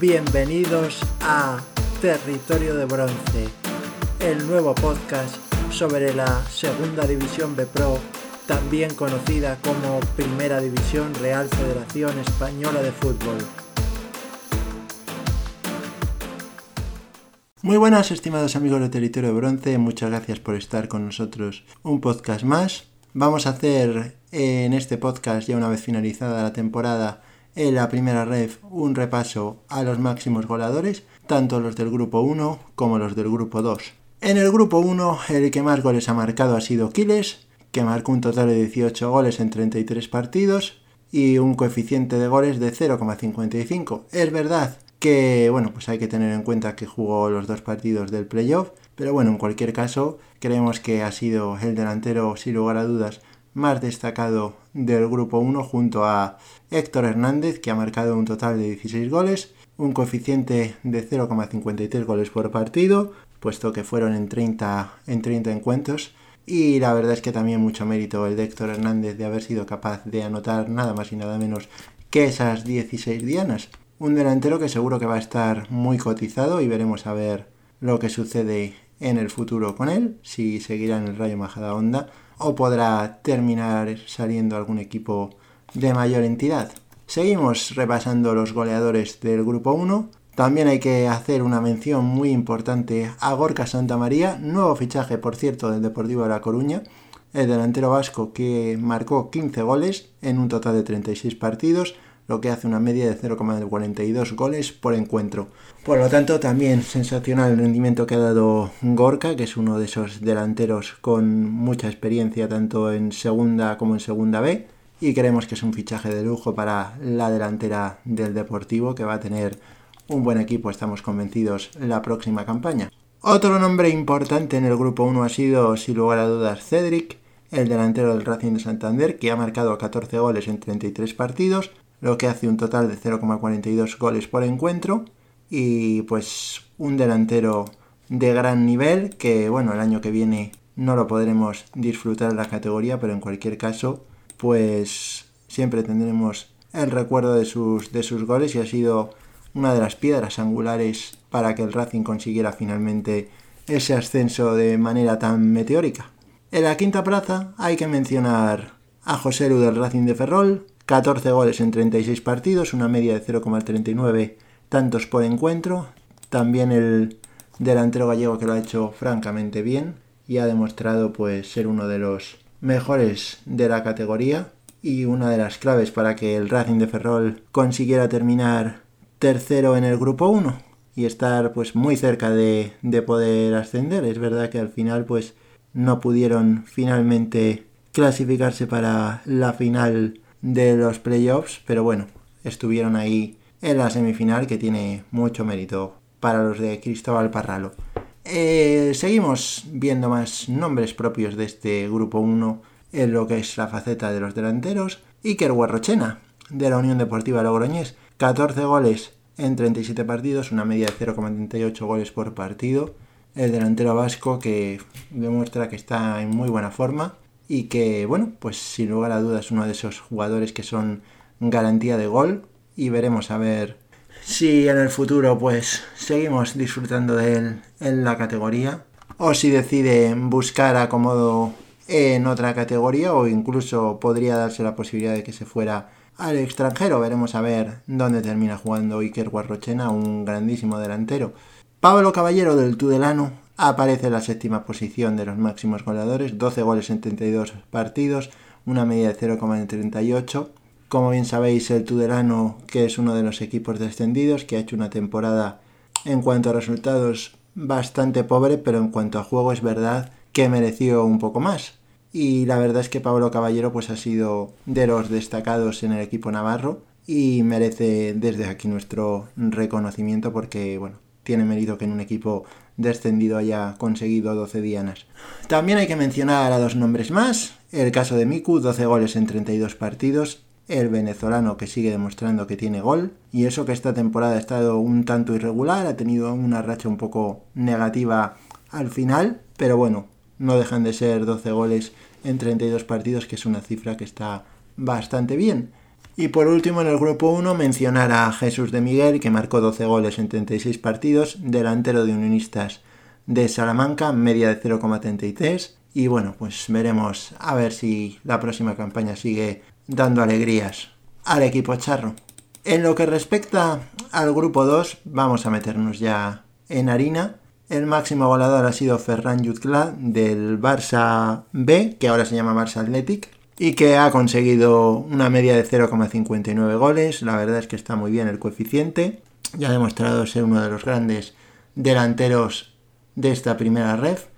Bienvenidos a Territorio de Bronce, el nuevo podcast sobre la Segunda División B Pro, también conocida como Primera División Real Federación Española de Fútbol. Muy buenas estimados amigos de Territorio de Bronce, muchas gracias por estar con nosotros un podcast más. Vamos a hacer en este podcast, ya una vez finalizada la temporada, en la primera ref un repaso a los máximos goleadores, tanto los del grupo 1 como los del grupo 2. En el grupo 1, el que más goles ha marcado ha sido Quiles, que marcó un total de 18 goles en 33 partidos y un coeficiente de goles de 0,55. Es verdad que, bueno, pues hay que tener en cuenta que jugó los dos partidos del playoff, pero bueno, en cualquier caso, creemos que ha sido el delantero, sin lugar a dudas, más destacado del grupo 1 junto a Héctor Hernández, que ha marcado un total de 16 goles, un coeficiente de 0,53 goles por partido, puesto que fueron en 30, en 30 encuentros. Y la verdad es que también mucho mérito el de Héctor Hernández de haber sido capaz de anotar nada más y nada menos que esas 16 dianas. Un delantero que seguro que va a estar muy cotizado y veremos a ver lo que sucede en el futuro con él, si seguirá en el Rayo Majada Onda o podrá terminar saliendo algún equipo de mayor entidad. Seguimos repasando los goleadores del grupo 1. También hay que hacer una mención muy importante a Gorka Santamaría, nuevo fichaje por cierto del Deportivo de La Coruña, el delantero vasco que marcó 15 goles en un total de 36 partidos, lo que hace una media de 0,42 goles por encuentro. Por lo tanto, también sensacional el rendimiento que ha dado Gorka, que es uno de esos delanteros con mucha experiencia tanto en segunda como en segunda B y creemos que es un fichaje de lujo para la delantera del Deportivo que va a tener un buen equipo, estamos convencidos, la próxima campaña. Otro nombre importante en el grupo 1 ha sido, sin lugar a dudas, Cedric, el delantero del Racing de Santander, que ha marcado 14 goles en 33 partidos, lo que hace un total de 0,42 goles por encuentro, y pues un delantero de gran nivel, que bueno, el año que viene no lo podremos disfrutar en la categoría, pero en cualquier caso pues siempre tendremos el recuerdo de sus, de sus goles y ha sido una de las piedras angulares para que el Racing consiguiera finalmente ese ascenso de manera tan meteórica. En la quinta plaza hay que mencionar a José Lu del Racing de Ferrol, 14 goles en 36 partidos, una media de 0,39 tantos por encuentro. También el delantero gallego que lo ha hecho francamente bien y ha demostrado pues ser uno de los mejores de la categoría y una de las claves para que el Racing de Ferrol consiguiera terminar tercero en el grupo 1 y estar pues muy cerca de, de, poder ascender. Es verdad que al final pues no pudieron finalmente clasificarse para la final de los playoffs, pero bueno, estuvieron ahí en la semifinal que tiene mucho mérito para los de Cristóbal Parralo. Eh, seguimos viendo más nombres propios de este grupo 1 en lo que es la faceta de los delanteros. Iker Guarrochena, de la Unión Deportiva Logroñés, 14 goles en 37 partidos, una media de 0,38 goles por partido. El delantero vasco que demuestra que está en muy buena forma y que, bueno, pues sin lugar a dudas uno de esos jugadores que son garantía de gol y veremos a ver si en el futuro pues seguimos disfrutando de él en la categoría o si decide buscar acomodo en otra categoría o incluso podría darse la posibilidad de que se fuera al extranjero. Veremos a ver dónde termina jugando Iker Guarrochena, un grandísimo delantero. Pablo Caballero del Tudelano aparece en la séptima posición de los máximos goleadores, 12 goles en 32 partidos, una media de 0,38 como bien sabéis, el Tudelano, que es uno de los equipos descendidos, que ha hecho una temporada en cuanto a resultados bastante pobre, pero en cuanto a juego es verdad que mereció un poco más. Y la verdad es que Pablo Caballero pues ha sido de los destacados en el equipo navarro y merece desde aquí nuestro reconocimiento porque bueno, tiene mérito que en un equipo descendido haya conseguido 12 dianas. También hay que mencionar a dos nombres más. El caso de Miku, 12 goles en 32 partidos, el venezolano que sigue demostrando que tiene gol y eso que esta temporada ha estado un tanto irregular, ha tenido una racha un poco negativa al final, pero bueno, no dejan de ser 12 goles en 32 partidos, que es una cifra que está bastante bien. Y por último, en el grupo 1, mencionar a Jesús de Miguel, que marcó 12 goles en 36 partidos, delantero de Unionistas de Salamanca, media de 0,33. Y bueno, pues veremos a ver si la próxima campaña sigue dando alegrías al equipo charro. En lo que respecta al grupo 2, vamos a meternos ya en harina. El máximo goleador ha sido Ferran Jutgla del Barça B, que ahora se llama Barça Athletic, y que ha conseguido una media de 0,59 goles. La verdad es que está muy bien el coeficiente. Ya ha demostrado ser uno de los grandes delanteros de esta primera ref.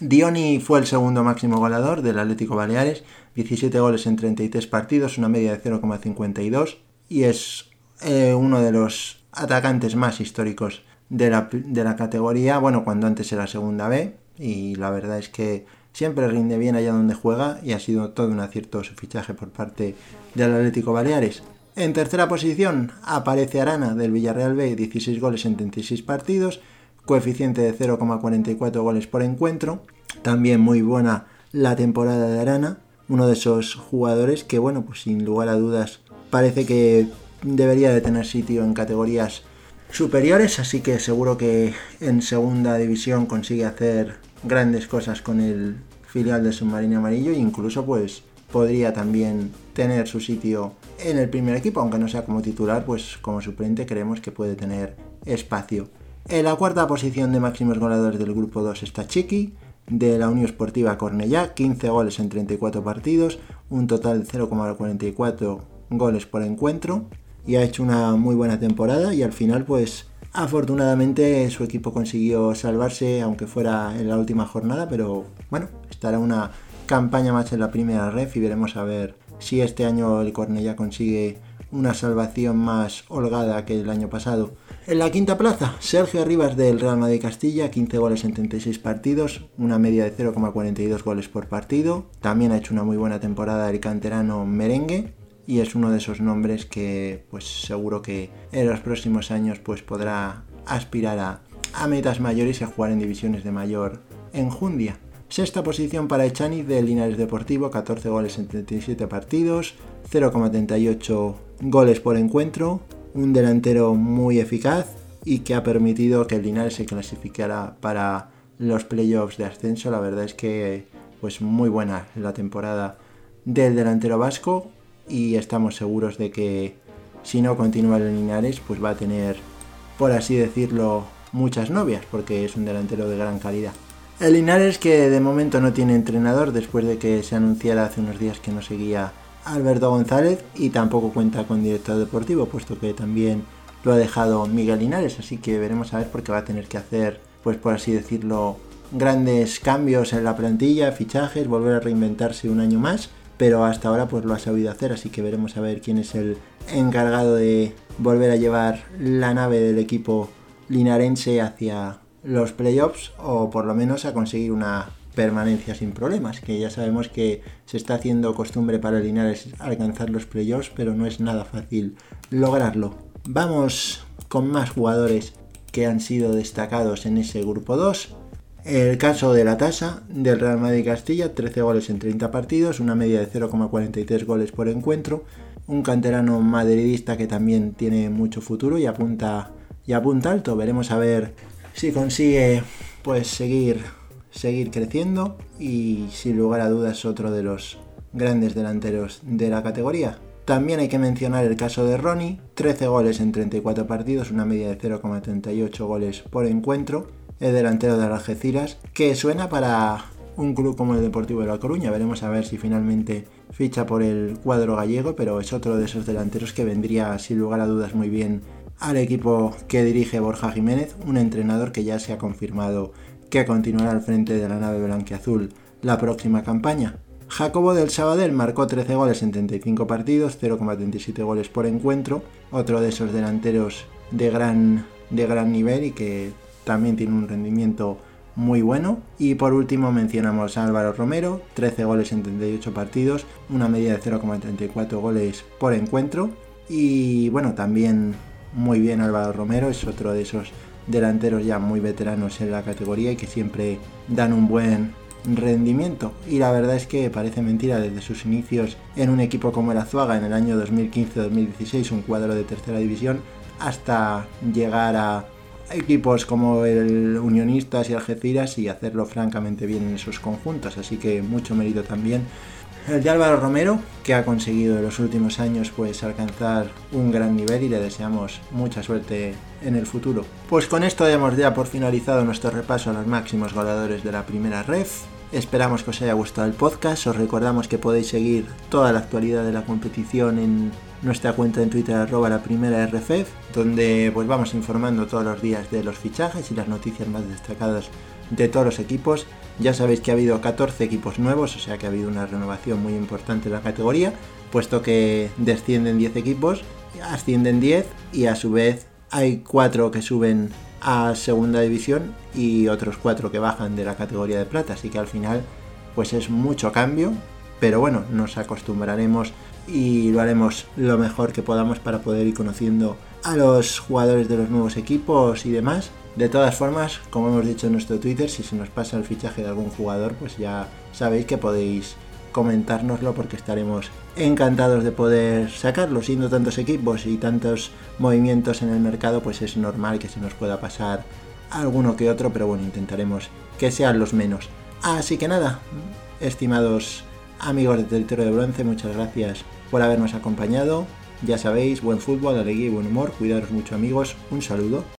Dioni fue el segundo máximo goleador del Atlético Baleares, 17 goles en 33 partidos, una media de 0,52 y es eh, uno de los atacantes más históricos de la, categoría, bueno, cuando antes era segunda B y la verdad es que siempre rinde bien allá donde juega y ha sido todo un acierto su fichaje por parte del Atlético Baleares. En tercera posición aparece Arana del Villarreal B, 16 goles en 36 partidos, coeficiente de 0,44 goles por encuentro. También muy buena la temporada de Arana, uno de esos jugadores que, bueno, pues sin lugar a dudas parece que debería de tener sitio en categorías superiores, así que seguro que en segunda división consigue hacer grandes cosas con el filial de Submarino Amarillo e incluso pues podría también tener su sitio en el primer equipo, aunque no sea como titular, pues como suplente creemos que puede tener espacio. En la cuarta posición de máximos goleadores del grupo 2 está Chiqui, de la Unión Esportiva Cornellá, 15 goles en 34 partidos, un total de 0,44 goles por encuentro y ha hecho una muy buena temporada y al final pues afortunadamente su equipo consiguió salvarse aunque fuera en la última jornada, pero bueno, estará una campaña más en la primera ref y veremos a ver si este año el Cornellá consigue una salvación más holgada que el año pasado. En la quinta plaza, Sergio Rivas del Real Madrid Castilla, 15 goles en 36 partidos, una media de 0,42 goles por partido. También ha hecho una muy buena temporada el canterano merengue y es uno de esos nombres que pues seguro que en los próximos años pues podrá aspirar a, metas mayores y a jugar en divisiones de mayor enjundia. Sexta posición para Echaniz del Linares Deportivo, 14 goles en 37 partidos, 0,38 goles por encuentro, un delantero muy eficaz y que ha permitido que el Linares se clasificara para los playoffs de ascenso. La verdad es que pues muy buena la temporada del delantero vasco y estamos seguros de que si no continúa el Linares pues va a tener por así decirlo muchas novias porque es un delantero de gran calidad. El Linares que de momento no tiene entrenador después de que se anunciara hace unos días que no seguía Alberto González y tampoco cuenta con director deportivo puesto que también lo ha dejado Miguel Linares así que veremos a ver porque va a tener que hacer pues por así decirlo grandes cambios en la plantilla, fichajes, volver a reinventarse un año más pero hasta ahora pues lo ha sabido hacer así que veremos a ver quién es el encargado de volver a llevar la nave del equipo linarense hacia los playoffs o por lo menos a conseguir una permanencia sin problemas, que ya sabemos que se está haciendo costumbre para Linares alcanzar los playoffs, pero no es nada fácil lograrlo. Vamos con más jugadores que han sido destacados en ese grupo 2. El caso de la tasa del Real Madrid Castilla, 13 goles en 30 partidos, una media de 0,43 goles por encuentro, un canterano madridista que también tiene mucho futuro y apunta y apunta alto. Veremos a ver si consigue pues seguir, seguir creciendo y sin lugar a dudas otro de los grandes delanteros de la categoría. También hay que mencionar el caso de Ronnie, 13 goles en 34 partidos, una media de 0,38 goles por encuentro, el delantero de Algeciras, que suena para un club como el Deportivo de La Coruña. Veremos a ver si finalmente ficha por el cuadro gallego, pero es otro de esos delanteros que vendría sin lugar a dudas muy bien al equipo que dirige Borja Jiménez, un entrenador que ya se ha confirmado que continuará al frente de la nave blanquiazul la próxima campaña. Jacobo del Sabadell marcó 13 goles en 35 partidos, 0,37 goles por encuentro, otro de esos delanteros de gran, de gran nivel y que también tiene un rendimiento muy bueno. Y por último mencionamos a Álvaro Romero, 13 goles en 38 partidos, una media de 0,34 goles por encuentro. Y bueno, también muy bien Álvaro Romero, es otro de esos delanteros ya muy veteranos en la categoría y que siempre dan un buen rendimiento. Y la verdad es que parece mentira desde sus inicios en un equipo como el Azuaga en el año 2015-2016, un cuadro de tercera división, hasta llegar a equipos como el Unionistas y Algeciras y hacerlo francamente bien en esos conjuntos. Así que mucho mérito también el de Álvaro Romero, que ha conseguido en los últimos años pues alcanzar un gran nivel y le deseamos mucha suerte en el futuro. Pues con esto damos ya por finalizado nuestro repaso a los máximos goleadores de la primera ref. Esperamos que os haya gustado el podcast. Os recordamos que podéis seguir toda la actualidad de la competición en nuestra cuenta en Twitter arroba la primera RFF, donde pues vamos informando todos los días de los fichajes y las noticias más destacadas de todos los equipos. Ya sabéis que ha habido 14 equipos nuevos, o sea que ha habido una renovación muy importante en la categoría, puesto que descienden 10 equipos, ascienden 10 y a su vez hay 4 que suben a segunda división y otros 4 que bajan de la categoría de plata, así que al final pues es mucho cambio, pero bueno, nos acostumbraremos y lo haremos lo mejor que podamos para poder ir conociendo a los jugadores de los nuevos equipos y demás. De todas formas, como hemos dicho en nuestro Twitter, si se nos pasa el fichaje de algún jugador, pues ya sabéis que podéis comentárnoslo porque estaremos encantados de poder sacarlo. Siendo tantos equipos y tantos movimientos en el mercado, pues es normal que se nos pueda pasar alguno que otro, pero bueno, intentaremos que sean los menos. Así que nada, estimados amigos de Territorio de Bronce, muchas gracias por habernos acompañado. Ya sabéis, buen fútbol, alegría y buen humor. Cuidaros mucho amigos. Un saludo.